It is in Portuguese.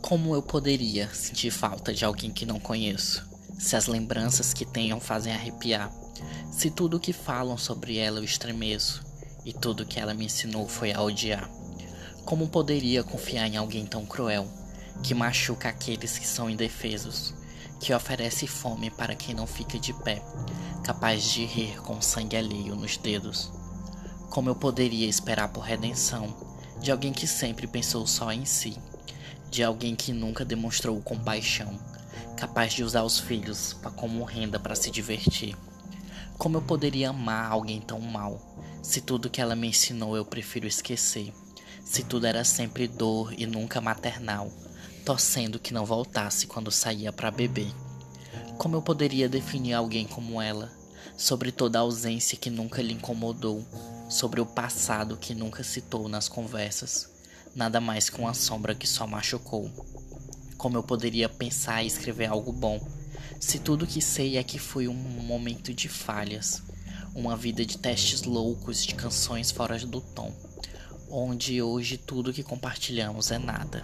Como eu poderia sentir falta de alguém que não conheço? Se as lembranças que tenho fazem arrepiar, se tudo o que falam sobre ela eu estremeço, e tudo que ela me ensinou foi a odiar. Como poderia confiar em alguém tão cruel, que machuca aqueles que são indefesos, que oferece fome para quem não fica de pé, capaz de rir com sangue alheio nos dedos? Como eu poderia esperar por redenção de alguém que sempre pensou só em si? De alguém que nunca demonstrou compaixão, capaz de usar os filhos como renda para se divertir. Como eu poderia amar alguém tão mal, se tudo que ela me ensinou eu prefiro esquecer, se tudo era sempre dor e nunca maternal, torcendo que não voltasse quando saía para beber. Como eu poderia definir alguém como ela, sobre toda a ausência que nunca lhe incomodou, sobre o passado que nunca citou nas conversas? Nada mais que uma sombra que só machucou. Como eu poderia pensar e escrever algo bom, se tudo que sei é que foi um momento de falhas, uma vida de testes loucos, de canções fora do tom, onde hoje tudo que compartilhamos é nada.